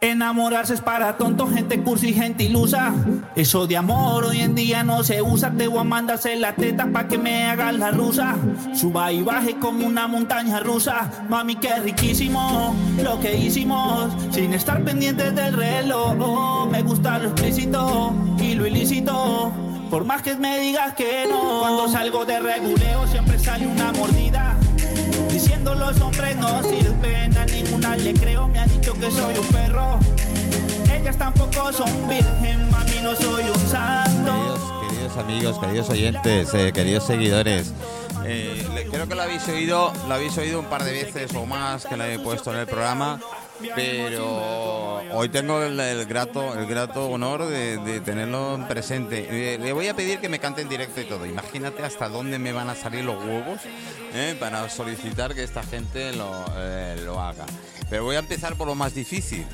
Enamorarse es para tontos, gente cursi, gente ilusa. Eso de amor hoy en día no se usa. Te voy a mandarse la teta pa' que me hagas la rusa. Suba y baje como una montaña rusa. Mami, qué riquísimo lo que hicimos. Sin estar pendientes del reloj. me gusta lo explícito y lo ilícito. Por más que me digas que no. Cuando salgo de reguleo siempre sale una mordida. Diciendo los hombres no sirven, a ninguna le creo, me ha dicho que soy un perro. Ellas tampoco son virgen, mami no soy un santo. Queridos, amigos, queridos oyentes, eh, queridos seguidores. eh, creo que lo habéis oído, lo habéis oído un par de veces o más que lo he puesto en el programa, pero hoy tengo el, grato, el grato honor de, tenerlo presente. Eh, le voy a pedir que me cante en directo y todo. Imagínate hasta dónde me van a salir los huevos eh, para solicitar que esta gente lo, eh, lo haga. Pero voy a empezar por lo más difícil,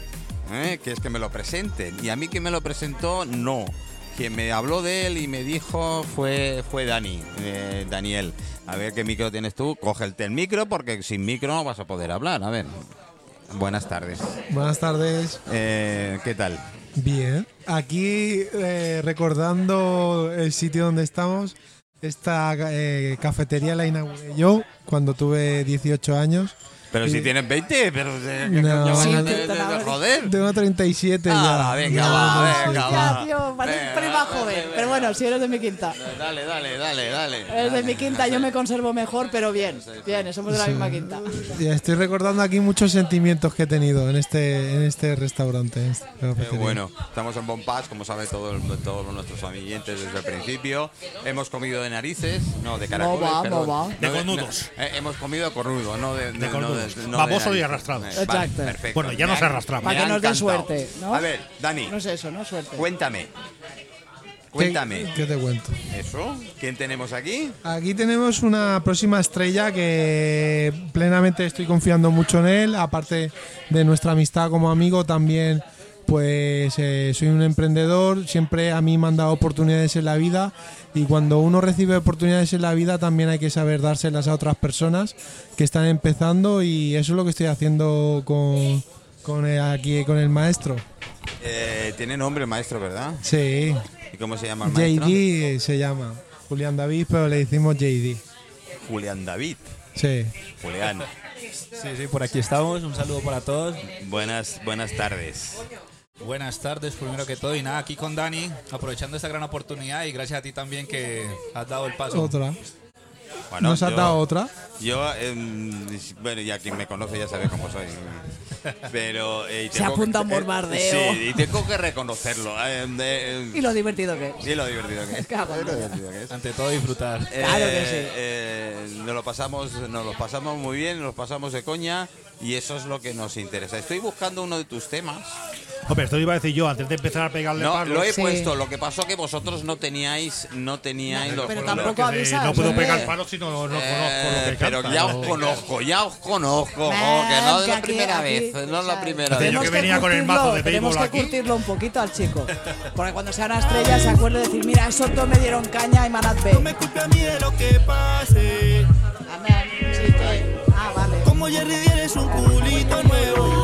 eh, que es que me lo presenten. Y a mí que me lo presentó, no. Quien me habló de él y me dijo fue, fue Dani, Daniel. A ver qué micro tienes tú. Cógete el micro porque sin micro no vas a poder hablar. A ver. Buenas tardes. Buenas tardes. Eh, ¿Qué tal? Bien. Aquí eh, recordando el sitio donde estamos, esta eh, cafetería la inauguré yo cuando tuve 18 años. Pero si tienes 20, pero eh, ¿qué No. Sí, de- de- de- joder. Tengo 37 Ah, ya. venga, va, venga, va. tío, parece joven. Pero bueno, si eres de mi quinta. Dale, dale, dale, dale. Eres de mi quinta, yo me conservo mejor, pero bien. Bien, somos de la misma quinta. Ya estoy recordando aquí muchos sentimientos que he tenido en este, en este restaurante. en Eh, bueno, estamos en Bompaz, como saben todo todos nuestros amiguientes desde el principio. Hemos comido de narices, no de caracoles. va, no va. De cornudos. eh, hemos comido cornudo, no de, De cornudos. no Baboso y narices. arrastrado. Eh, vale, Exacto. perfecto. Bueno, ya nos arrastramos. Para que nos dé encantado. suerte, ¿no? A ver, Dani, No es eso, ¿no? Suerte. cuéntame. ¿Qué- Cuéntame. ¿Qué te cuento? ¿Eso? ¿Quién tenemos aquí? Aquí tenemos una próxima estrella que plenamente estoy confiando mucho en él. Aparte de nuestra amistad como amigo, también pues eh, soy un emprendedor. Siempre a mí me han dado oportunidades en la vida y cuando uno recibe oportunidades en la vida también hay que saber dárselas a otras personas que están empezando y eso es lo que estoy haciendo con, con el- aquí con el maestro. Eh, tiene nombre maestro, ¿verdad? Sí, ¿Y cómo se llama el maestro? JD se llama. Julián David, pero le decimos JD. Julián David. Sí. Julián. Sí, sí, por aquí estamos. Un saludo para todos. Buenas, buenas tardes. Buenas tardes, primero que todo. Y nada, aquí con Dani, aprovechando esta gran oportunidad y gracias a ti también que has dado el paso. Otra. Bueno, ¿Nos has yo- dado otra? Yo, em, bueno, ya quien me conoce ya sabe cómo soy. Pero. eh, y Se apunta un que- eh, bombardeo. Sí, y tengo que reconocerlo. em, de- em, Y lo divertido que es. y lo divertido que es. Lo divertido que es. Ante todo, disfrutar. Claro que sí. eh, nos lo pasamos, nos lo pasamos muy bien, nos lo pasamos de coña y eso es lo que nos interesa. Estoy buscando uno de tus temas. Hombre, esto iba a decir yo antes de empezar a pegarle No, palos. lo he Sí. puesto. Lo que pasó que vosotros no teníais, no teníais los pero problemas. tampoco eh, avisas, no puedo pegar palos si no, no conozco lo que Eh, pero canta, ya os conozco, ya os conozco, que no es la primera aquí, vez, no es la primera vez. yo Tenemos que venía con el curtirlo- mazo de Tenemos que curtirlo un poquito al chico. Porque cuando sea una estrella se acuerde de decir, mira, esos dos me dieron caña y manad No me culpe a mí de lo que pase. Amén. Sí, que- Ah, vale. Como Jerry eres un culito nuevo.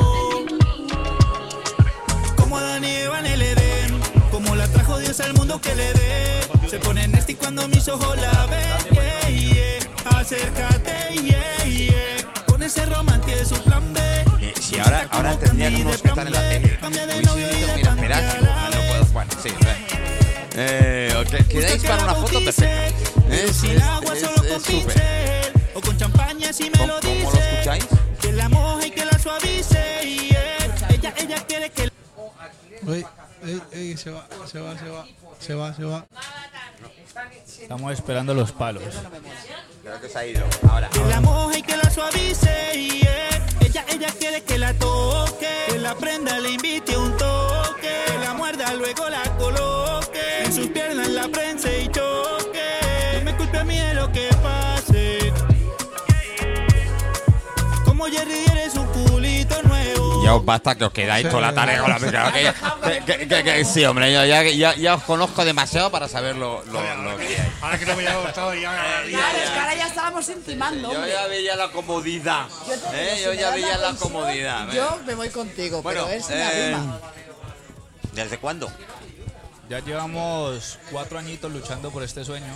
Como Dani Eva en el Edén. Como la trajo Dios al mundo que le dé. Se pone nasty cuando mis ojos la ven. Yeah, yeah. Acércate, yeah, yeah. Con ese romance de su plan B. Si ahora, ahora tendríamos que estar en la tele. Mira, que no, puedo. Bueno, sí. Eh, ok, ¿Quedáis para una foto? Perfecto. Es es- es- es súper. O con champaña si me ¿Cómo, lo cómo lo dice. escucháis? Que la moja y que la suavice. Ella, ella quiere que Uy, ey, ey, se va, se va, se va, se va, se va. Estamos esperando los palos. Creo que se ha ido. Ahora. Que la moja y que la suavice. yeah. Ella, ella quiere que la toque. Que la prenda, le invite un toque. Que la muerda, luego la coloque. En sus piernas la prensa y choque. No me culpe a mí de lo que pase. Como Jerry os basta que os quedáis toda la tarde con la música. Que, que- que- que- sí, hombre, yo ya, ya, ya os conozco demasiado para saber lo, lo- lo que hay. Ahora que no me haya gustado ya. Claro, es que ahora ya está vamos intimando. Yo ya veía la comodidad. Yo te ¿eh? Yo ya veía la pensión, comodidad. ¿eh? Yo me voy contigo, Bueno, pero es una eh, rima. ¿Desde cuándo? Ya llevamos cuatro añitos luchando por este sueño.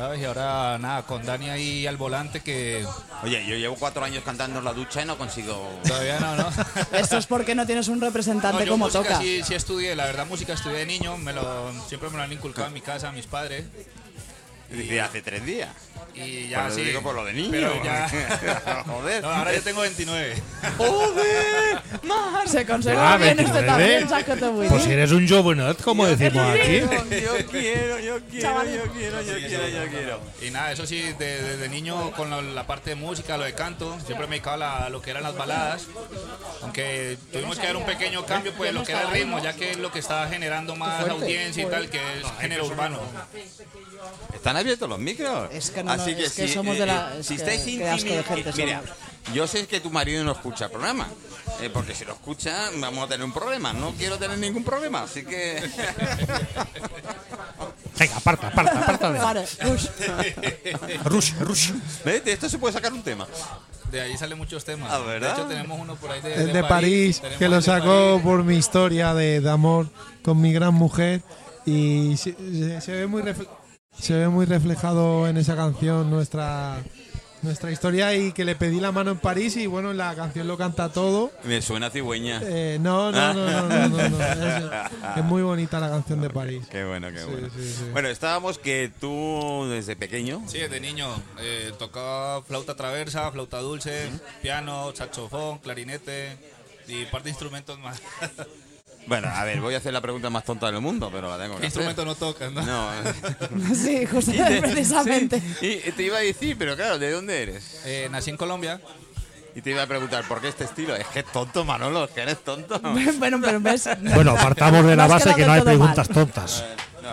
¿Sabes? Y ahora nada, con Dani ahí al volante que Oye, yo llevo cuatro años cantando en la ducha y no consigo. todavía no, ¿no? Esto es porque no tienes un No, representante yo como música toca. Sí, sí estudié, la verdad música estudié de niño, me lo, siempre me lo han inculcado en mi casa, mis padres. Dice, hace tres días. Y Ya lo sí. digo por lo de niño. Pero ya. Joder. No, ahora yo tengo 29. Joder. Se conserva Ah, bien este 29. también, te voy. Pues si eres un jovenet, como decimos aquí. Yo quiero, yo quiero, yo quiero, yo quiero, yo quiero. Y nada, eso sí, de- desde niño con la, la parte de música, lo de canto, siempre me dedicaba a lo que eran las baladas. Aunque tuvimos que dar un pequeño cambio, pues lo que era el ritmo, ya que es lo que estaba generando más audiencia y tal, que es género urbano. ¿Están abiertos los micros? Es que no, Así que es que si, somos de la- eh, es si que- estáis intimidados. gente Mira, yo sé que tu marido no escucha el programa. eh, porque si lo escucha, vamos a tener un problema. No quiero tener ningún problema, así que. Venga, aparta, aparta, aparta. de- Vale, ush. Rush, rush. ¿Ves? De esto se puede sacar un tema. De ahí salen muchos temas. Ah, ¿verdad? De hecho, tenemos uno por ahí de, El de París, que lo sacó París. por mi historia de, de amor con mi gran mujer. Y se, se- se ve muy refle- se ve muy reflejado en esa canción nuestra nuestra historia y que le pedí la mano en París y bueno, la canción lo canta todo. Me suena a cigüeña. Eh, no, no, no, no, no, no, no. Es, es muy bonita la canción de París. Qué bueno, qué Sí, bueno. sí, sí. Bueno, estábamos que tú desde pequeño. Sí, desde niño eh, tocaba flauta traversa, flauta dulce, piano, saxofón, clarinete y par de instrumentos más. Bueno, a ver, voy a hacer la pregunta más tonta del mundo, pero la tengo que ¿Qué hacer. instrumento no tocas? No? No. Sí, justo precisamente. Y te iba a decir, pero claro, ¿de dónde eres? Eh, nací en Colombia. Y te iba a preguntar, ¿por qué este estilo? Es que es tonto, Manolo, es que eres tonto. bueno, pero ves. Bueno, partamos de la base que no hay preguntas mal. tontas.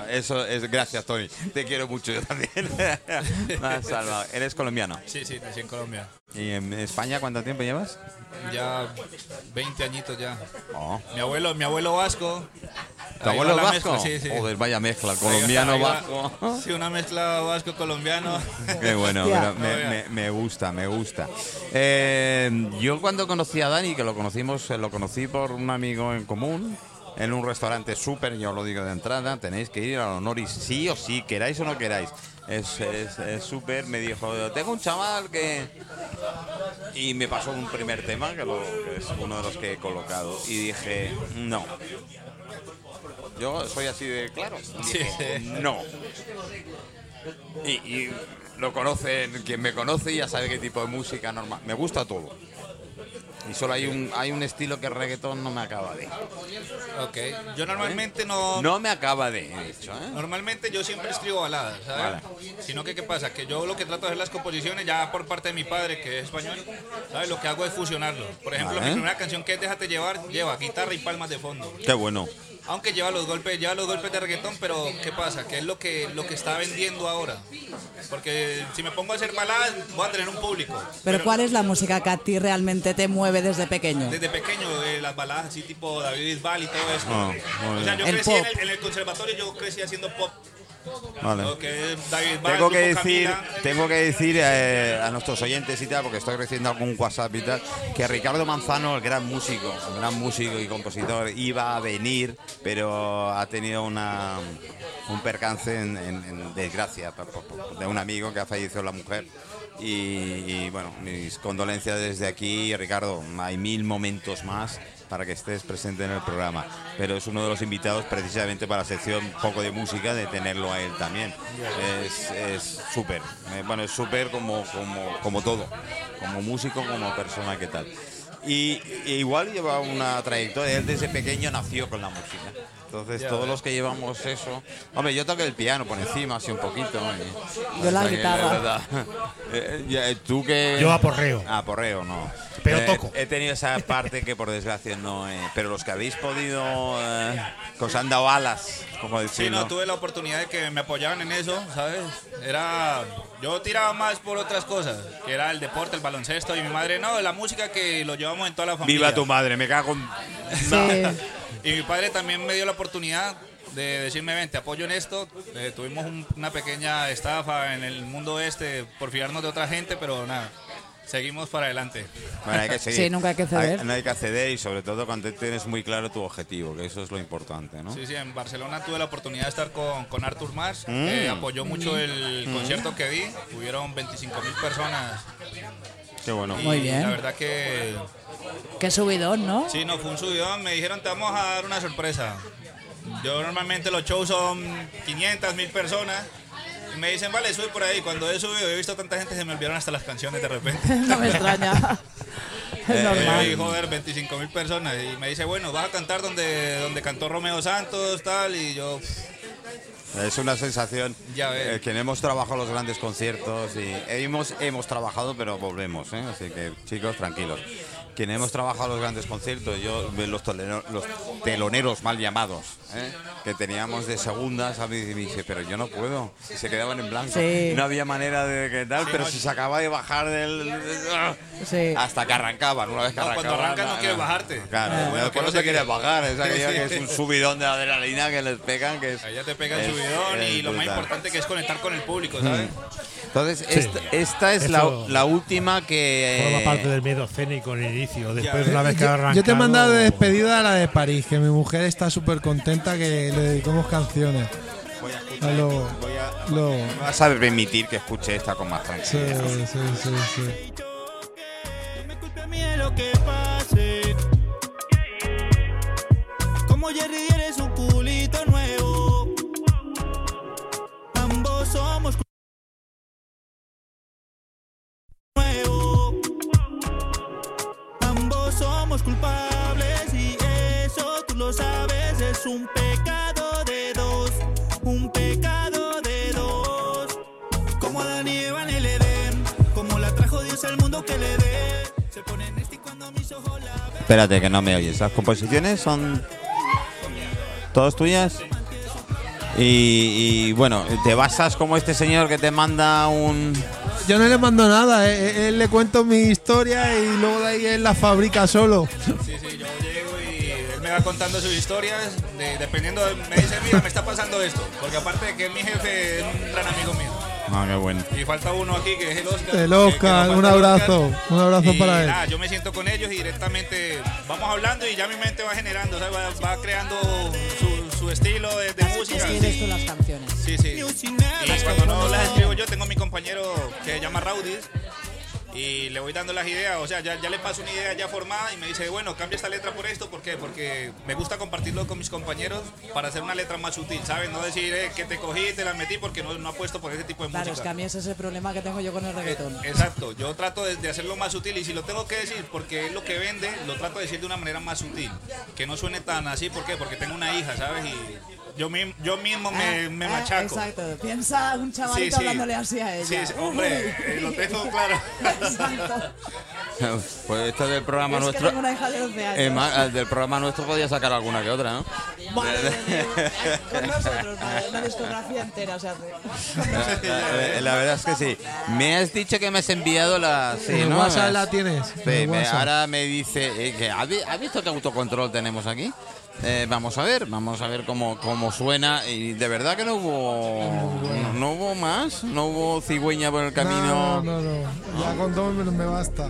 No, eso es gracias, Tony. Te quiero mucho yo también. Has salvado. Eres colombiano. Sí, sí, nací en Colombia. ¿Y en España cuánto tiempo llevas? Ya 20 añitos ya. Oh. Mi abuelo, mi abuelo vasco. ¿Tu abuelo vasco? mezcla, sí, sí. Joder, vaya mezcla, Ahí va- colombiano ahí va- vasco. Sí, una mezcla vasco-colombiano. Qué bueno, pero me, me- me gusta, me gusta. Eh, yo cuando conocí a Dani, que lo conocimos, eh, lo conocí por un amigo en común, en un restaurante súper, yo lo digo de entrada, tenéis que ir al Honoris, sí o sí, queráis o no queráis. Es súper, me dijo, tengo un chaval que... Y me pasó un primer tema, que, lo- que es uno de los que he colocado, y dije, no. Yo soy así de claro. Sí, Dije, sí. No. Y, y lo conocen, quien me conoce ya sabe qué tipo de música normal. Me gusta todo. Y solo hay un, hay un estilo que el reggaetón no me acaba de. Ok. Yo normalmente no. No me acaba de, he dicho, ¿eh? Normalmente yo siempre escribo baladas, ¿sabes? Sino que, ¿qué pasa? Que yo lo que trato de hacer las composiciones, ya por parte de mi padre, que es español, ¿sabes? Lo que hago es fusionarlo. Por ejemplo, Vale. mi primera canción que es Déjate llevar, lleva guitarra y palmas de fondo. Qué bueno. Aunque lleva los golpes, lleva los golpes de reggaetón, pero ¿qué pasa? Que es lo que, lo que está vendiendo ahora. Porque si me pongo a hacer baladas, voy a tener un público. Pero ¿cuál es la música que a ti realmente te mueve desde pequeño? Desde pequeño, eh, las baladas así tipo David Bisbal y todo eso. Ah, o sea, yo. El crecí en pop. el, en el conservatorio, yo crecí haciendo pop. Vale. David Tengo que decir, tengo que decir eh, a nuestros oyentes y tal, porque estoy recibiendo algún WhatsApp y tal, que Ricardo Manzano, el gran músico, el gran músico y compositor, iba a venir, pero ha tenido una, un percance en, en- en desgracia de un amigo que ha fallecido la mujer. Y, y, bueno, mis condolencias desde aquí, Ricardo. Hay mil momentos más para que estés presente en el programa. Pero es uno de los invitados precisamente para la sección Poco de Música, de tenerlo a él también. Es- súper. Eh, bueno, es súper como, como, como todo. Como músico, como persona, ¿qué tal? Y, y igual lleva una trayectoria. Él desde pequeño nació con la música. Entonces, Ya todos los que llevamos eso. Hombre, yo toco el piano por encima, así un poquito. y- Yo la hasta que, guitarra. verdad, eh, ya, Tú que. Yo aporreo. Ah, porreo, no. Pero Eh, toco. He tenido esa parte que por desgracia no. eh, pero los que habéis podido. eh, que os han dado alas, como Sí, decirlo. no, tuve la oportunidad de que me apoyaban en eso, ¿sabes? Era. Yo tiraba más por otras cosas, que era el deporte, el baloncesto, y mi madre, no, la música que lo llevamos en toda la familia. Viva tu madre, me cago en. Sí. Y mi padre también me dio la oportunidad de decirme, ven, te apoyo en esto. Eh, tuvimos un- una pequeña estafa en el mundo este por fiarnos de otra gente, pero nada, seguimos para adelante. Bueno, hay que seguir. Sí, nunca hay que ceder. no hay que ceder y sobre todo cuando tienes muy claro tu objetivo, que eso es lo importante, ¿no? Sí, sí, en Barcelona tuve la oportunidad de estar con, con Artur Mas, que apoyó mucho el concierto que di. Hubieron 25 mil personas. Qué bueno. Y Muy bien. La verdad que Qué subidón, ¿no? sí, no fue un subidón. Me dijeron, te vamos a dar una sorpresa. Yo normalmente los shows son 500 mil personas. Me dicen, vale, sube por ahí. Cuando he subido, he visto tanta gente, se me olvidaron hasta las canciones de repente. No me extraña. Es Y normal. joder, 25 mil personas. Y me dice, bueno, vas a cantar donde, donde cantó Romeo Santos, tal. Y yo, Es una sensación Ya ves. eh, que no hemos trabajado los grandes conciertos y hemos, hemos trabajado, pero volvemos, ¿eh? así que chicos, tranquilos. Quien hemos trabajado los grandes conciertos, yo los, tolero- los teloneros mal llamados, ¿eh? que teníamos de segundas, a mí me dice, pero yo no puedo. Y se quedaban en blanco. Sí. No había manera de que tal, pero si se acaba de bajar del. Sí. Hasta que arrancaban, una vez que No, cuando arrancaban. arrancas no quieres bajarte. Claro, Ah, bueno, que no te se quieres quiere. bajar, es aquello que es un subidón de adrenalina que les pegan, que es. allá te pega el es- subidón es y lo más brutal. importante que es conectar con el público, ¿sabes? Entonces, Sí. esta, esta es la, la última que. Forma parte del miedo escénico en el inicio. Después, una vez que arrancado. Yo te he mandado de despedida a la de París, que mi mujer está súper contenta que le dedicamos canciones. Voy a escuchar. A lo, voy a- lo- me vas a permitir que escuche esta con más sí, tranquilidad. sí, sí, sí. Pase. Como Jerry un pecado de dos. Un pecado de dos. Como Adán y Eva en el Edén, como la trajo Dios al mundo que le dé. Se pone en este cuando mis ojos la ven. Espérate, que no me oyes. Las composiciones son. todas tuyas. Y, y, bueno, te basas como este señor que te manda un. Yo no le mando nada, eh, eh, él le cuento mi historia y luego de ahí él la fabrica solo. Sí, va contando sus historias, de- dependiendo, de- me dice, mira, me está pasando esto, porque aparte de que es mi jefe, es un gran amigo mío. Ah, qué bueno. Y falta uno aquí que es el Oscar. El que- que Oscar, un abrazo, Oscar. un abrazo Y para él. Nada, yo me siento con ellos y directamente vamos hablando y ya mi mente va generando, ¿sabes? va, va creando su, su estilo de, de música. Escribes tú las canciones. Sí, sí. Y cuando no las escribo yo, tengo mi compañero que se llama Raudis y le voy dando las ideas. O sea, ya, ya le paso una idea ya formada y me dice, bueno, cambia esta letra por esto. ¿Por qué? Porque me gusta compartirlo con mis compañeros para hacer una letra más sutil, ¿sabes? No decir eh, que te cogí te la metí porque no, no apuesto por ese tipo de Claro, es música. que a mí ese es el problema que tengo yo con el reggaetón. Eh, Exacto, yo trato de, de hacerlo más sutil y si lo tengo que decir porque es lo que vende, lo trato de decir de una manera más sutil, que no suene tan así, ¿por qué? Porque tengo una hija, ¿sabes? Y yo, mi- yo mismo me, Ah, me ah, machaco. Exacto, piensa un chavalito Sí, sí. hablándole así a ella. Sí, sí, hombre, eh, lo tengo claro. Exacto. Pues esto del programa Es que nuestro. tengo una hija de 12 años. eh, ma- del programa nuestro podía sacar alguna que otra, ¿no? Mía. Con nosotros, una discografía entera se hace. La, la verdad es que sí. Me has dicho que me has enviado la. Sí, ¿En ¿no? WhatsApp la tienes? Sí, ¿En me- WhatsApp? ahora me dice. eh, que, ¿has, vi- has visto qué autocontrol tenemos aquí? Eh, vamos a ver, vamos a ver cómo, cómo suena. Y de verdad que no hubo. No, no hubo más, no hubo cigüeña por el camino. No, no, no, no. Ya con dos me, me basta.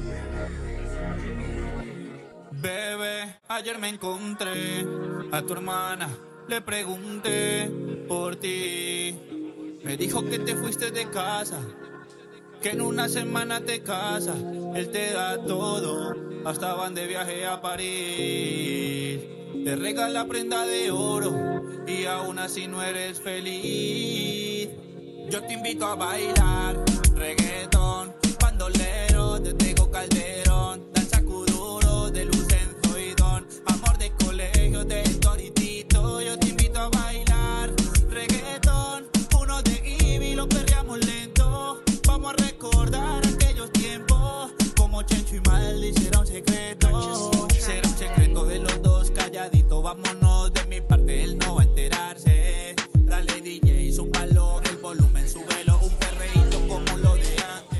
Bebé, ayer me encontré a tu hermana, le pregunté por ti. Me dijo que te fuiste de casa, que en una semana te casa. Él te da todo, hasta van de viaje a París. Te regala prenda de oro y aún así no eres feliz. Yo te invito a bailar reggaetón, bandolero, te tengo calderón, vámonos de mi parte, él no va a enterarse. Dale DJ, súbalo, el volumen, súbelo, un perreíto como lo de antes.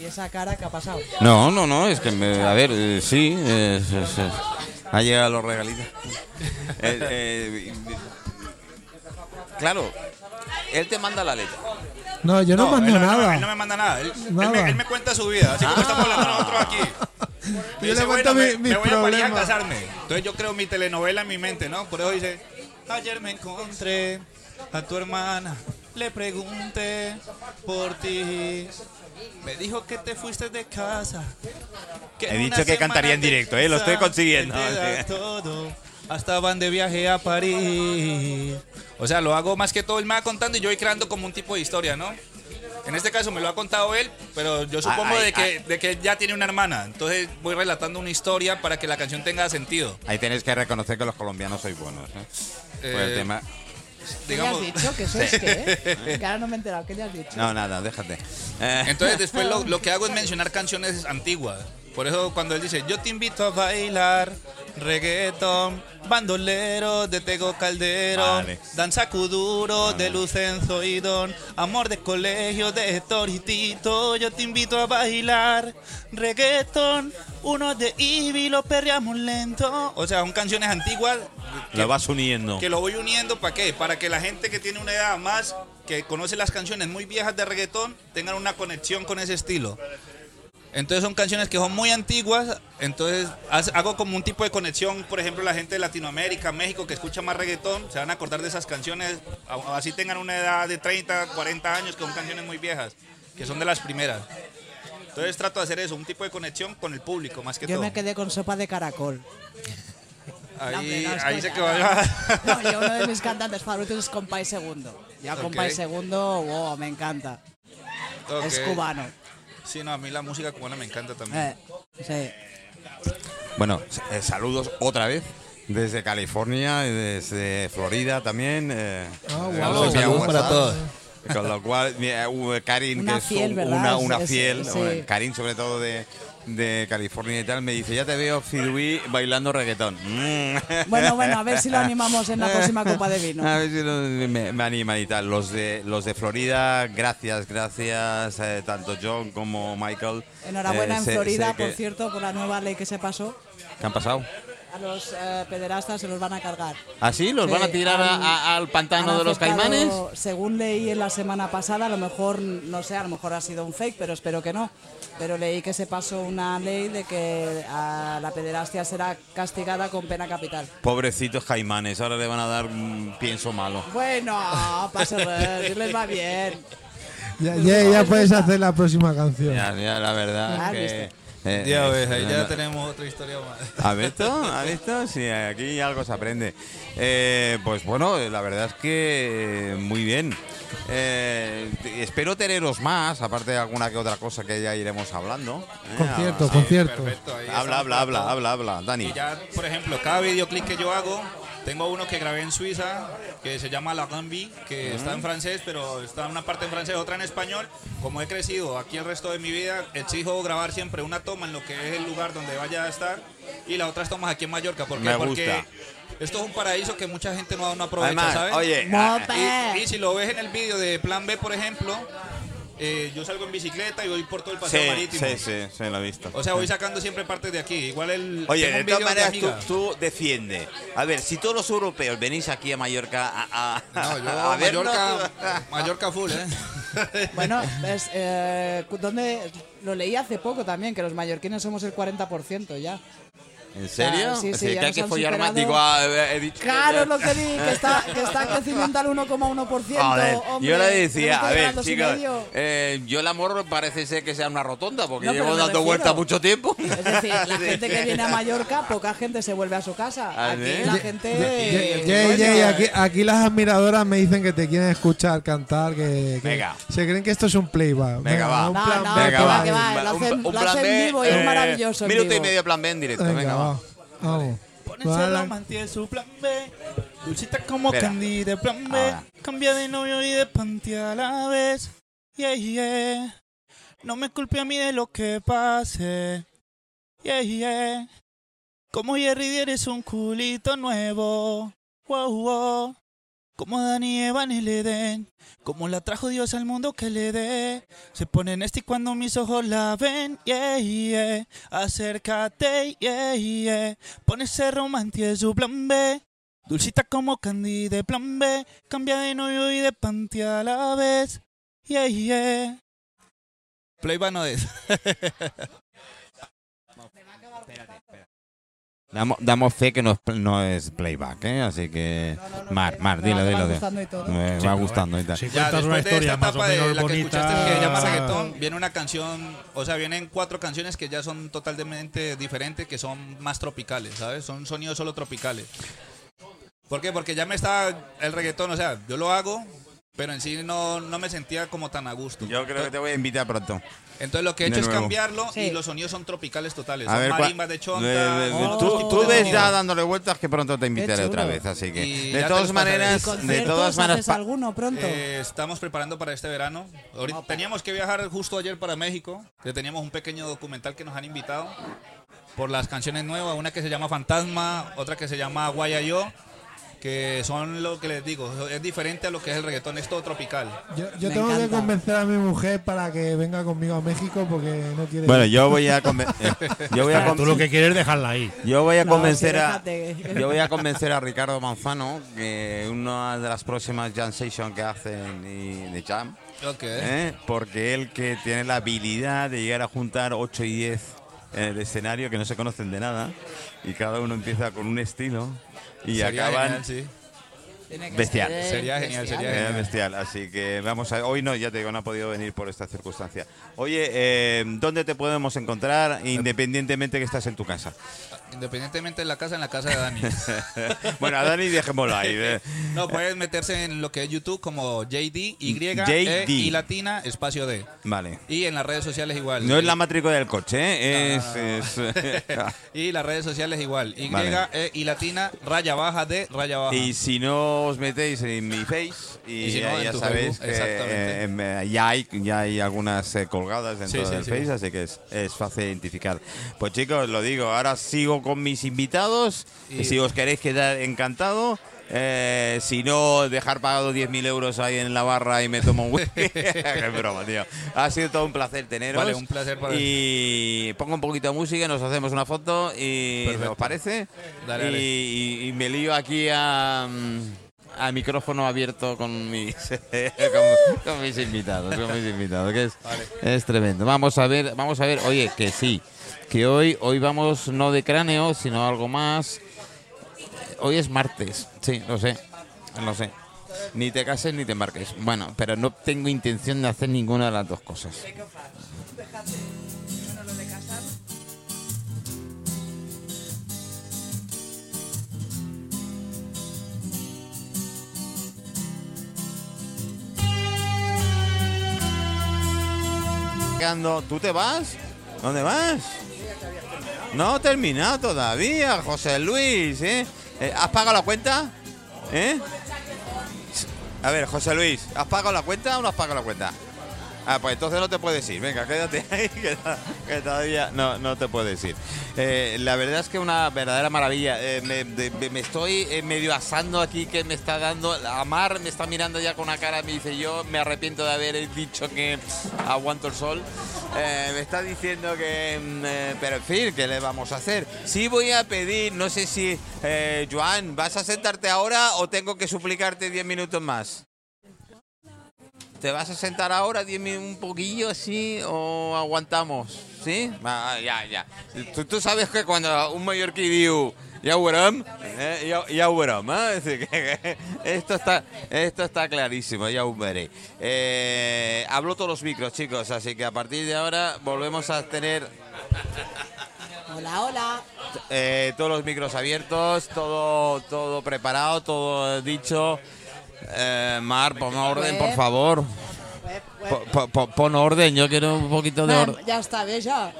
¿Y esa cara que ha pasado? No, no, no, es que, me- a ver, eh, sí, es- es- es- Ha llegado los regalitos. Eh, eh, claro, él te manda la letra. No, yo no, mando él nada. él no me manda nada. Él, él Nada. me, él me cuenta su vida, así como estamos hablando nosotros aquí. Me Yo dice, le bueno, cuento mi- me, mis me voy a París a casarme. Entonces yo creo mi telenovela en mi mente, ¿no? Por eso dice, ayer me encontré a tu hermana, le pregunté por ti. Me dijo que te fuiste de casa. He dicho que cantaría en directo, ¿eh? Lo estoy consiguiendo. todo. Hasta van de viaje a París. O sea, lo hago más que todo me va contando y yo voy creando como un tipo de historia, ¿no? En este caso me lo ha contado él, pero yo supongo ay, de, que, ay. de que ya tiene una hermana. Entonces voy relatando una historia para que la canción tenga sentido. Ahí tenéis que reconocer que los colombianos sois buenos. ¿eh? Por el Eh, tema- ¿Qué le Digamos, has dicho? ¿Que eso es qué? Que ahora no me he enterado. ¿Qué le has dicho? No, nada, déjate. Eh, Entonces después lo, lo que hago es mencionar canciones antiguas. Por eso cuando él dice, yo te invito a bailar, reggaeton, bandolero de Tego Caldero, Vale. danza cuduro de Lucenzo y Don, amor de colegio de Héctor y Tito, yo te invito a bailar, reggaeton, uno de Ivy, lo perreamos lento. O sea, son canciones antiguas que- lo vas uniendo. que lo voy uniendo para qué? Para que la gente que tiene una edad más, que conoce las canciones muy viejas de reggaetón, tengan una conexión con ese estilo. Entonces son canciones que son muy antiguas, entonces hago como un tipo de conexión, por ejemplo, la gente de Latinoamérica, México, que escucha más reggaetón, se van a acordar de esas canciones, así tengan una edad de 30, 40 años, que son canciones muy viejas, que son de las primeras. Entonces trato de hacer eso, un tipo de conexión con el público, más que Yo todo. me quedé con sopa de caracol. Ahí, No, hombre, no, es ahí se quedó. No, yo uno de mis cantantes favoritos es Compay Segundo. Ya Ok. Compay Segundo, wow, me encanta. Es Ok. cubano. Sí, no, a mí la música cubana me encanta también. Eh, sí. Bueno, eh, saludos otra vez desde California, y desde Florida también. eh, eh, envía Saludos para todos. Con lo cual, uh, Karin, Una que es fiel, un- ¿verdad? una, una fiel, sí. eh, Karin sobre todo de, de California y tal, me dice, ya te veo Fidui bailando reggaetón. Mm. Bueno, bueno, a ver si lo animamos en la próxima copa de vino. A ver si lo- me, me animan y tal. Los de, los de Florida, gracias, gracias, eh, tanto John como Michael. Enhorabuena Eh, en sé- Florida, sé que- por cierto, por la nueva ley que se pasó. ¿Qué han pasado? A los eh, pederastas se los van a cargar. ¿Ah, sí? ¿Los Sí, van a tirar a- han- a- al pantano de los caimanes? Según leí en la semana pasada, a lo mejor, no sé, a lo mejor ha sido un fake, pero espero que no. Pero leí que se pasó una ley de que a la pederastia será castigada con pena capital. Pobrecitos caimanes, ahora le van a dar un pienso malo. Bueno, pasa si les va bien. Ya, ya, ya puedes hacer la próxima canción. Ya, ya, la verdad ¿Has que... eh, Ya eh, ves, ahí no, ya no. tenemos otra historia más. ¿Has visto? ¿Has visto? Sí, aquí algo se aprende. Eh, pues bueno, la verdad es que eh, muy bien. Eh, espero teneros más, aparte de alguna que otra cosa que ya iremos hablando. Eh, Concierto, ah, concierto. Perfecto, ahí Habla, habla, habla, todo. habla, habla, Dani. Y ya, por ejemplo, cada videoclip que yo hago, tengo uno que grabé en Suiza, que se llama La Gambi, que está en francés, pero está una parte en francés, otra en español. Como he crecido aquí el resto de mi vida, exijo grabar siempre una toma en lo que es el lugar donde vaya a estar y las otras tomas aquí en Mallorca. ¿Por qué? Me Porque gusta. esto es un paraíso que mucha gente no, no aprovecha, Además, ¿sabes? oye, ah, Y, y si lo ves en el vídeo de Plan B, por ejemplo, eh, yo salgo en bicicleta y voy por todo el paseo sí, marítimo. sí, sí, sí, lo he visto. O sea, voy sacando siempre partes de aquí. Igual el. Oye, de todas maneras, tú, amiga. tú defiende. A ver, si todos los europeos venís aquí a Mallorca a, a, No, yo a vernos- Mallorca, Mallorca full, ¿eh? Bueno, ves, eh, ¿dónde? Lo leí hace poco también, que los mallorquines somos el 40% ya. ¿En serio? Ah, sí, sí, Sí, ya que hay nos que han follar más. superado. Digo, ah, he dicho. Claro, es lo que di, que está, que está en crecimiento al 1,1%. Joder, hombre, yo le decía, a ver, al dos y chicos, medio. eh, yo el amor parece ser que sea una rotonda, porque No, llevo pero me dando refiero. vueltas mucho tiempo. Es decir, la gente que viene a Mallorca, poca gente se vuelve a su casa. Ah, Aquí ¿sí? la Ye- gente. Ye- eh, aquí, aquí las admiradoras me dicen que te quieren escuchar cantar, que, que Venga. se creen que esto es un playback. Venga, va. un No, plan no, B que por va, ahí. que va. lo hacen- lo hacen en vivo y es maravilloso en Minuto y vivo. medio plan B en directo. Venga, Venga, va. va. Vamos. Pónganse Vale. la mantiene su plan B. Dulcita como Espera. Candy de plan B. Ahora. Cambia de novio y de panty a la vez. Yeah, yeah. No me culpe a mí de lo que pase. Yeah, yeah. Como Jerry eres un culito nuevo. Wow, wow. Como Adán y Eva en el. Como la trajo Dios al mundo que le dé. Se pone en este cuando mis ojos la ven. Yeah, yeah. Acércate, yeah, yeah. Pone ese romance su B. Dulcita como candy de plan B. Cambia de novio y de panty a la vez. Yeah, yeah. Playback no es. Damos, damos fe que no es, no es playback, ¿eh? Así que... Mar, Mar, dilo, va dilo. de- gustando y todo. Me Sí, va gustando y tal. Si Ya, cuentas una historia más o menos la que bonita. escuchaste que se llama reggaetón, viene una canción, o sea, vienen cuatro canciones que ya son totalmente diferentes, que son más tropicales, ¿sabes? Son sonidos solo tropicales. ¿Por qué? Porque ya me está el reggaetón, o sea, yo lo hago, pero en sí no, no me sentía como tan a gusto. Yo creo que te voy a invitar pronto. Entonces lo que he hecho es nuevo. cambiarlo y Sí. los sonidos son tropicales totales. A son ver, cua- marimbas de chonta. de- de- de- otros tú, tipos tú de ves sonidos. ya dándole vueltas que pronto te invitaré chulo. otra vez, así que Y de ya te todas los pasaré. maneras, ¿Y de conciertos todas maneras, haces pa- alguno pronto? Eh, estamos preparando para este verano. Ahorita, teníamos que viajar justo ayer para México, que teníamos un pequeño documental que nos han invitado por las canciones nuevas, una que se llama Fantasma, otra que se llama Guayayo, que son lo que les digo, es diferente a lo que es el reggaetón, es todo tropical. Yo, tengo que convencer a mi mujer para que venga conmigo a México porque no quiere. bueno, yo voy a conven- eh, yo voy a Claro, tú lo que quieres es dejarla ahí. yo voy a No, convencer sí, a yo voy a convencer a Ricardo Manzano que una de las próximas jam session que hacen y de jam Ok. ¿eh? porque él que tiene la habilidad de llegar a juntar 8 y 10 en el escenario que no se conocen de nada y cada uno empieza con un estilo y Sería acaban genial, sí. Bestial. ser Sería genial, sería Eh, genial. bestial, así que vamos a hoy no, ya te digo, no ha podido venir por esta circunstancia. Oye, eh, ¿dónde te podemos encontrar independientemente que estás en tu casa? Independientemente de la casa, en la casa de Dani. bueno, a Dani dejémoslo ahí. eh. No, puedes meterse en lo que es YouTube como JD, Y, JD. E, y latina, espacio D. Vale. Y en las redes sociales igual. No es la matrícula del coche, ¿eh? es, es- Y las redes sociales igual. Y, Vale. E, y latina, raya baja D, raya baja. Y si no os metéis en mi face, y, Y si no, ya, sabéis Facebook, que eh, ya, hay, ya hay algunas eh, colgadas dentro Sí, sí, del sí. face, así que es, es fácil identificar. Pues chicos, lo digo, ahora sigo con mis invitados, y si os queréis quedar encantado. eh, si no, dejar pagado 10.000 euros ahí en la barra y me tomo un whisky. Qué broma, tío. Ha sido todo un placer teneros. Vale, un placer para- Y pongo un poquito de música, nos hacemos una foto y Perfecto. ¿os parece? Dale, y, dale. y- y me lío aquí a, mm, a micrófono abierto con mis, con, con mis invitados, con mis invitados, que es, es tremendo. Vamos a ver, vamos a ver, oye, que sí, que hoy, hoy vamos no de cráneo, sino algo más. Hoy es martes, sí, lo sé, lo sé. Ni te cases ni te embarques. Bueno, pero no tengo intención de hacer ninguna de las dos cosas. Ando, ¿Tú te vas? ¿Dónde vas? No he terminado todavía, José Luis, ¿eh? Eh, ¿Has pagado la cuenta? ¿Eh? A ver, José Luis, ¿has pagado la cuenta o no has pagado la cuenta? Ah, pues entonces no te puedes ir. Venga, quédate ahí, que, to- que todavía no, no te puedes ir. Eh, la verdad es que una verdadera maravilla. Eh, me, estoy eh, medio asando aquí que me está dando. Amar me está mirando ya con una cara, me dice yo me arrepiento de haber dicho que aguanto el sol. Me está diciendo que... mm, pero en fin, ¿qué le vamos a hacer? Sí voy a pedir, no sé si... Joan, ¿vas a sentarte ahora o tengo que suplicarte 10 minutos más? ¿Te vas a sentar ahora 10 min- un poquillo así o aguantamos? ¿Sí? Ah, ya, ya. Tú, tú sabes que cuando un mallorquí diu ya veurem, eh, ya, veurem, eh? Esto está, esto está clarísimo, ya veré. Eh, hablo todos los micros, chicos, así que a partir de ahora volvemos a tener Hola, hola. eh, todos los micros abiertos, todo, todo preparado, todo dicho. Eh, Mar, pon orden, por favor. Po- po- po- Pon orden, yo quiero un poquito de orden. ja està bé, això.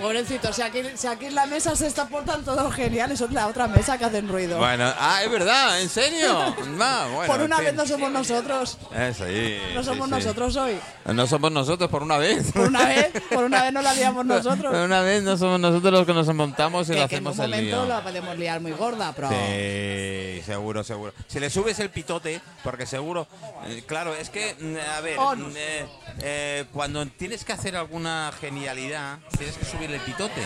Pobrecito, si aquí, si aquí en la mesa se está portando todo genial, eso es la otra mesa que hacen ruido. Bueno, ah, es verdad, ¿en serio? Bueno, por una vez no somos nosotros. Eso, sí, No somos sí. nosotros hoy. No somos nosotros por una vez. Por una vez, por una vez no la liamos Por nosotros. una vez no somos nosotros los que nos montamos y Que, lo que en un hacemos el momento lío. la podemos liar muy gorda, pero. Sí, seguro, seguro. Si le subes el pitote, porque seguro, eh, claro, es que, mm, a ver, On. mm, eh, eh, cuando tienes que hacer alguna genialidad, tienes que el pitote.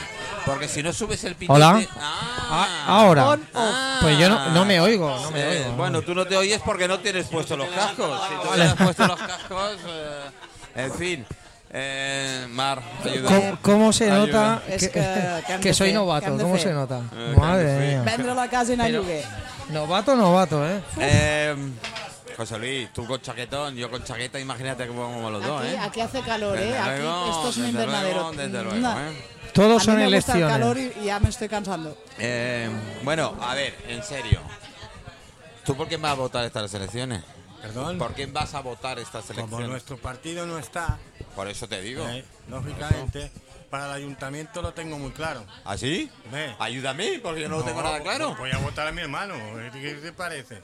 Porque si no subes el pitote. Hola. Ah, Ah, ahora. On. Ah. Pues yo no, no me oigo, no me Eh, oigo. bueno, tú no te oyes porque no tienes puesto los cascos. Si tú hubieras puesto los cascos, eh, en fin. Eh, Mar, ayuda. ¿Cómo, cómo se Ayuda. nota Es que, que- que soy novato? ¿Cómo se nota? Eh, Madre mía. Vendré la casa ayude. Novato, novato, ¿eh? Eh, José Luis, tú con chaquetón, yo con chaqueta, imagínate cómo vamos los dos, Aquí, ¿eh? aquí hace calor, ¿eh? Desde Aquí luego, esto es un desde invernadero. luego, desde luego. ¿eh? Todos A son mí me gusta el elecciones. calor y, ya me estoy cansando. Eh, bueno, a ver, en serio. ¿Tú por quién vas a votar estas elecciones? Perdón, ¿Por quién vas a votar estas como elecciones? nuestro partido no está, Por eso te digo. eh, lógicamente, para el ayuntamiento lo tengo muy claro. ¿Así? Ve. Ayúdame, porque yo no, lo tengo nada claro. Voy a votar a mi hermano. ¿Qué te parece?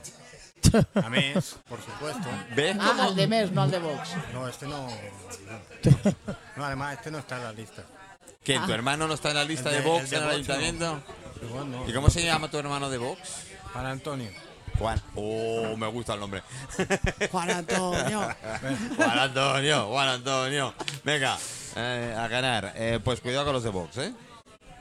A mí, por supuesto. ¿Ves? Ah, al de mes, no al de Vox. No, este no. No, además, este no está en la lista. ¿Que tu hermano no está en la lista El de de- de en el ayuntamiento? Igual no. ¿Y cómo se llama tu hermano de Vox? Para Antonio. Juan. Oh, me gusta el nombre. Juan Antonio. Juan Antonio, Juan Antonio. Venga, eh, a ganar. Eh, pues cuidado con los de Vox, ¿eh?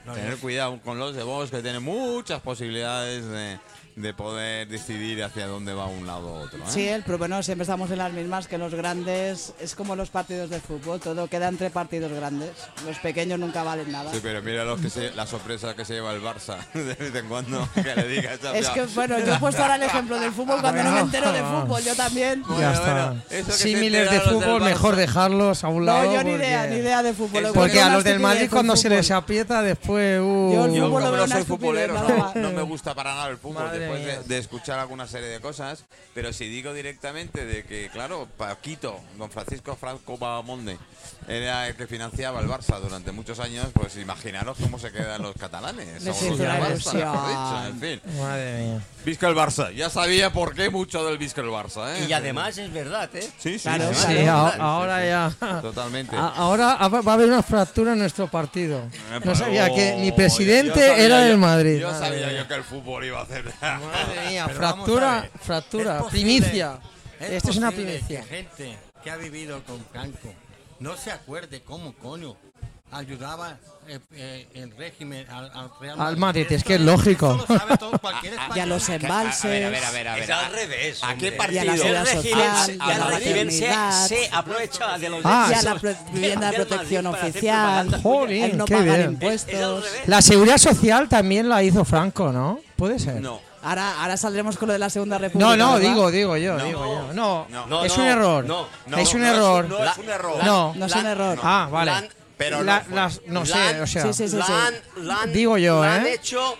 No, Tener cuidado con los de Vox, que tienen muchas posibilidades de, de poder decidir hacia dónde va un lado u otro. ¿eh? Sí, el bueno, siempre estamos en las mismas que los grandes. Es como los partidos de fútbol, todo queda entre partidos grandes. Los pequeños nunca valen nada. Sí, pero mira los que se- la sorpresa que se lleva el Barça de vez en cuando. Que le diga esa Es que, bueno, yo he puesto ahora el ejemplo del fútbol cuando no me entero de fútbol, yo también. Bueno, ya está. bueno, se Símiles de fútbol, mejor dejarlos a un lado. No, yo ni porque- idea, ni idea de fútbol. Eso- Porque Encuentro a los del Madrid cuando se les aprieta después... uh, Yo el Yo no soy futbolero, no, no me gusta para nada el fútbol Madre después de, de escuchar alguna serie de cosas. Pero si digo directamente de que, claro, Paquito, don Francisco Franco Bahamonde, era el que financiaba el Barça durante muchos años, pues imaginaros cómo se quedan los catalanes. Les o los Barça, mejor dicho, en fin. Madre mía. Visca el Barça. Ya sabía por qué mucho del Visca el Barça, ¿eh? Y además es verdad, ¿eh? Sí, sí, Claro, sí, Sí, ahora ya... Totalmente. A- Ahora va a haber una fractura en nuestro partido. Eh, No sabía que mi yo presidente sabía era del Madrid. Yo sabía yo que el fútbol iba a hacer. Madre mía, Pero a fractura, fractura, es posible- primicia. Esto es una primicia. Que gente que ha vivido con Franco no se acuerde cómo coño ayudaba eh, eh, el régimen al, al Real Al Madrid, es que es lógico. lo sabe todo Y a los A ver, a embalses. ver, a ver, a ver. Es al revés. ¿A qué partido? Y a la régimen, social, y a la régimen se, se aprovecha de los Ah, y a la pro- vivienda de protección Madrid oficial. Jolín, el no qué pagar bien. Es, es impuestos. revés. La seguridad social también la hizo Franco, ¿no? Puede ser. No. Ahora, ahora saldremos con lo de la Segunda República. No, no, ¿verdad? digo, digo yo, digo yo. No, No. No, es no, un error. no, no, es un no error. no es un error. No. No es un error. Ah, vale. Pero La- no las, no sé, o sea. Sí, sí, sí. Digo yo, la han ¿eh? hecho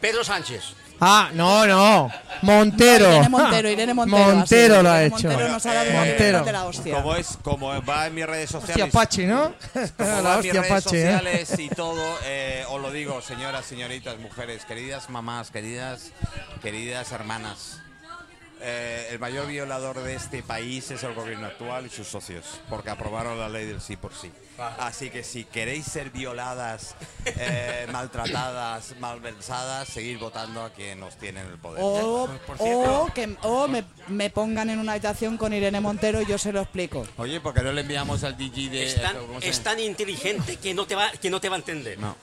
Pedro Sánchez. Ah, no, no. Montero. Irene Montero, Irene Montero. Montero así, lo ha Irene hecho. Montero nos ha dado Montero. de la hostia. Como es, como va en mis redes sociales. Hostia, Pachi, ¿no? como va La en mis hostia, redes Pachi, ¿eh? sociales y todo, eh, os lo digo, señoras, señoritas, mujeres, queridas mamás, queridas, queridas hermanas. eh, el mayor violador de este país es el gobierno actual y sus socios, porque aprobaron la ley del sí por sí. Así que si queréis ser violadas, eh, maltratadas, malversadas, seguid votando a quien nos tiene en el poder. O, Por cierto- o que o me, me pongan en una habitación con Irene Montero y yo se lo explico. Oye, ¿por qué no le enviamos al DJ de... Es tan, ¿cómo se- es tan inteligente que no te va, que no te va a entender. No.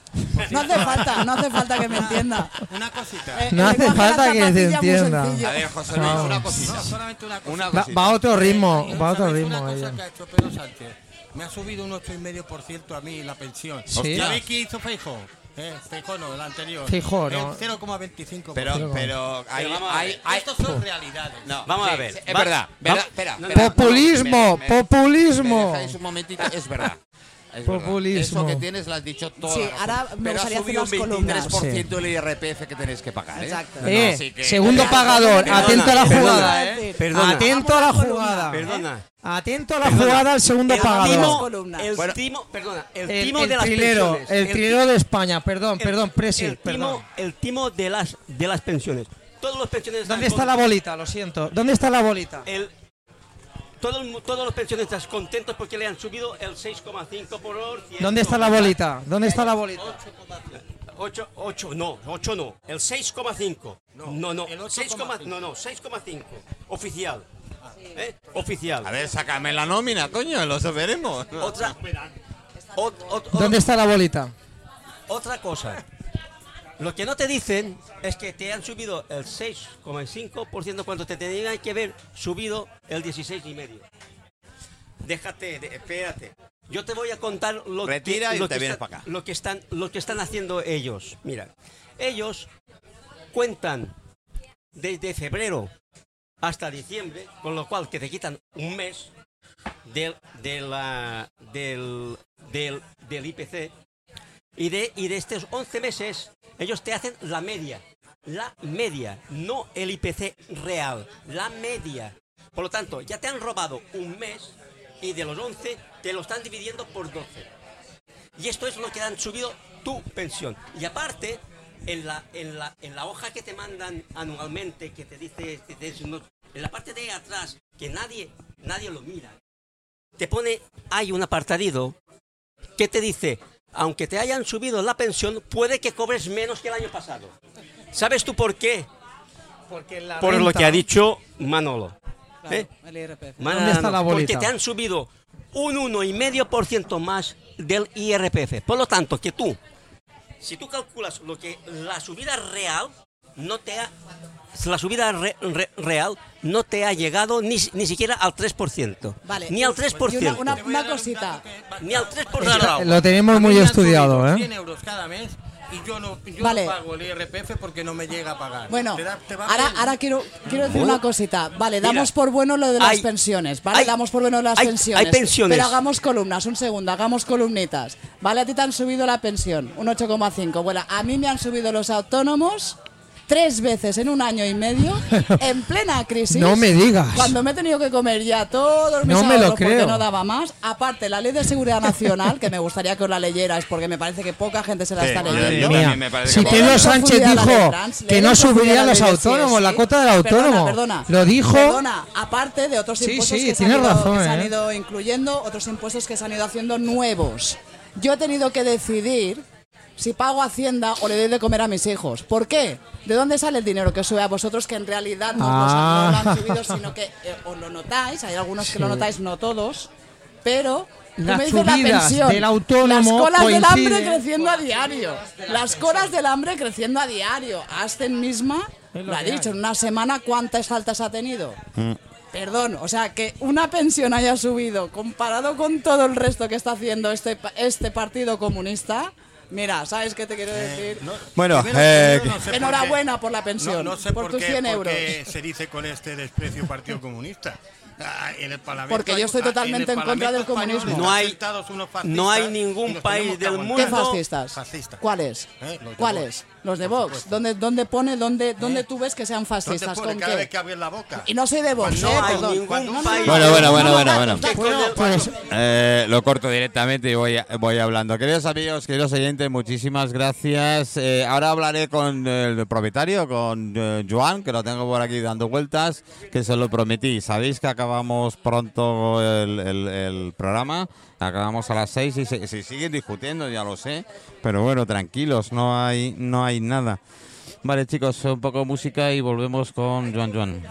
No hace falta, no hace falta que me entienda. Una cosita. Eh, No hace falta que te entienda. A ver, José Luis, una cosita. No, solamente una Va, cosita. va a otro ritmo, Eh, va a otro ¿sabéis ritmo Una ella. cosa que ha hecho Pedro Sánchez. Me ha subido un 8,5% a mí la pensión. Sí. ¿Sabéis qué hizo Feijóo? Eh, Feijóo no, el anterior. Feijóo, no. El 0,25%. Pero, pero, hay, Pero vamos a hay, ver. hay- Estos son realidades. No, Vamos sí, a ver. Es Va- verdad, espera, Populismo, no, me- me- populismo. me dejáis un momentito, es verdad. Es verdad. Populismo. Eso que tienes lo has dicho todo. Sí, ahora me Pero ha gustaría hacer subido las un columnas. 23% el IRPF que tenéis que pagar, ¿eh? Exacto. No, Eh, así que- segundo Eh, pagador, perdona, atento a la perdona, jugada, eh. eh. Perdona. Atento a la jugada. Perdona. Atento a la Perdona. jugada al segundo El pagador. columnas. el Bueno. timo, perdona, el, El, timo el de las trilero, pensiones. el trilero de España, perdón, el- perdón, Presi, el perdón. timo, el timo de las de las pensiones. Todos los pensionistas ¿Dónde está con- la bolita? Lo siento. ¿Dónde está la bolita? el todo el mu- todos los pensionistas contentos porque le han subido el 6,5 por hora. ¿Dónde está la bolita? ¿Dónde está la bolita? 8, 8, no, 8 no, el 6,5. No, no, el 6, 8,5. no, no, 6,5. Oficial. ¿Eh? Oficial. A ver, sácame la nómina, coño, lo veremos. Otra, ot- ot- ¿Dónde está la bolita? Otra cosa. Lo que no te dicen es que te han subido el 6,5% cuando te tenían que haber subido el 16,5%. Déjate, de- espérate. Yo te voy a contar lo Retira que, lo te que está- para acá. Lo que están, lo que están haciendo ellos. Mira, ellos cuentan desde febrero hasta diciembre, con lo cual que te quitan un mes del, de la- del, del, del IPC y de, y de estos 11 meses ellos te hacen la media. La media, no el IPC real, la media. Por lo tanto, ya te han robado un mes y de los 11 te lo están dividiendo por 12. Y esto es lo que han subido tu pensión. Y aparte, en la, en la, en la hoja que te mandan anualmente, que te dice, te en la parte de atrás, que nadie, nadie lo mira, te pone, hay un apartadito que te dice, aunque te hayan subido la pensión, puede que cobres menos que el año pasado. ¿Sabes tú por qué? Porque la Por lo que ha dicho Manolo. Claro, ¿Eh? el IRPF. ¿Dónde está la? Porque te han subido un 1,5% más del IRPF. Por lo tanto, que tú, si tú calculas lo que la subida real no te ha la subida re- re- real no te ha llegado ni, ni siquiera al 3%. Vale. Ni al Y 3%. una, una, una cosita. Ni al 3%. Lo tenemos muy estudiado, ¿eh? 100 euros cada mes y yo no, yo Vale. no pago el IRPF porque no me llega a pagar. Bueno, Te da- te ahora, ahora quiero, quiero decir una cosita. Vale, Mira, damos por bueno lo de las hay- pensiones, ¿vale? hay- damos por bueno las hay- pensiones. hay pensiones. Pero hagamos columnas, un segundo, hagamos columnitas. Vale, a ti te han subido la pensión, un 8,5. Bueno, a mí me han subido los autónomos tres veces en un año y medio, en plena crisis. No me digas. Cuando me he tenido que comer ya todos mis No me lo ahorros porque no daba más. Aparte, la ley de seguridad nacional, que me gustaría que os la leyerais porque me parece que poca gente se la Sí, está leyendo. Mía. me Si que- Pedro Sánchez dijo trans, que no en profundidad subiría la los autónomos, la cuota del autónomo. Perdona, perdona. Lo dijo. Perdona, aparte de otros Sí, impuestos sí, que, se han, tienes ido, razón, que se han ¿eh? ido incluyendo, otros impuestos que se han ido haciendo nuevos. Yo he tenido que decidir si pago Hacienda o le doy de comer a mis hijos. ¿Por qué? ¿De dónde sale el dinero que os sube a vosotros que en realidad no, os lo- no lo Ah. han subido, sino que eh, os lo notáis? Hay algunos que lo notáis, no todos. Pero Las me dices la subidas pensión. del autónomo Las colas del hambre coinciden- creciendo a diario. Las colas del hambre creciendo a diario. Asten misma lo lo ha dicho, hay. en una semana cuántas faltas ha tenido. Mm. Perdón, o sea, que una pensión haya subido comparado con todo el resto que está haciendo este, este partido comunista. Mira, ¿sabes qué te quiero decir? Bueno, eh, primero no sé por qué- Enhorabuena por la pensión, No, no sé por, por, tus qué, 100 por euros. qué se dice con este desprecio Partido Comunista. Ah, en el Parlamento Porque yo estoy totalmente en contra del comunismo. No hay- no ningún país del aguantar. ¿Qué mundo- fascistas? Fascistas. ¿Cuáles? Eh, ¿Cuáles? Los de Vox. ¿Dónde, dónde pone, dónde, dónde ¿Eh? tú ves que sean ¿Dónde fascistas? pone ¿Con cada vez que abres la boca? Y no soy de Vox, No ¿eh? hay Perdón. ningún Cuando- país- Bueno, bueno, bueno, bueno, bueno. Bueno, Pues Eh, lo corto directamente y voy, voy hablando. Queridos amigos, queridos oyentes, muchísimas gracias. Eh, ahora hablaré con el propietario, con eh, Joan, que lo tengo por aquí dando vueltas, que se lo prometí. Sabéis que acabamos pronto el, el- el programa, acabamos a las seis y se, se siguen discutiendo, ya lo sé, pero bueno, tranquilos, no hay, no hay nada. Vale, chicos, un poco de música y volvemos con Joan Joan.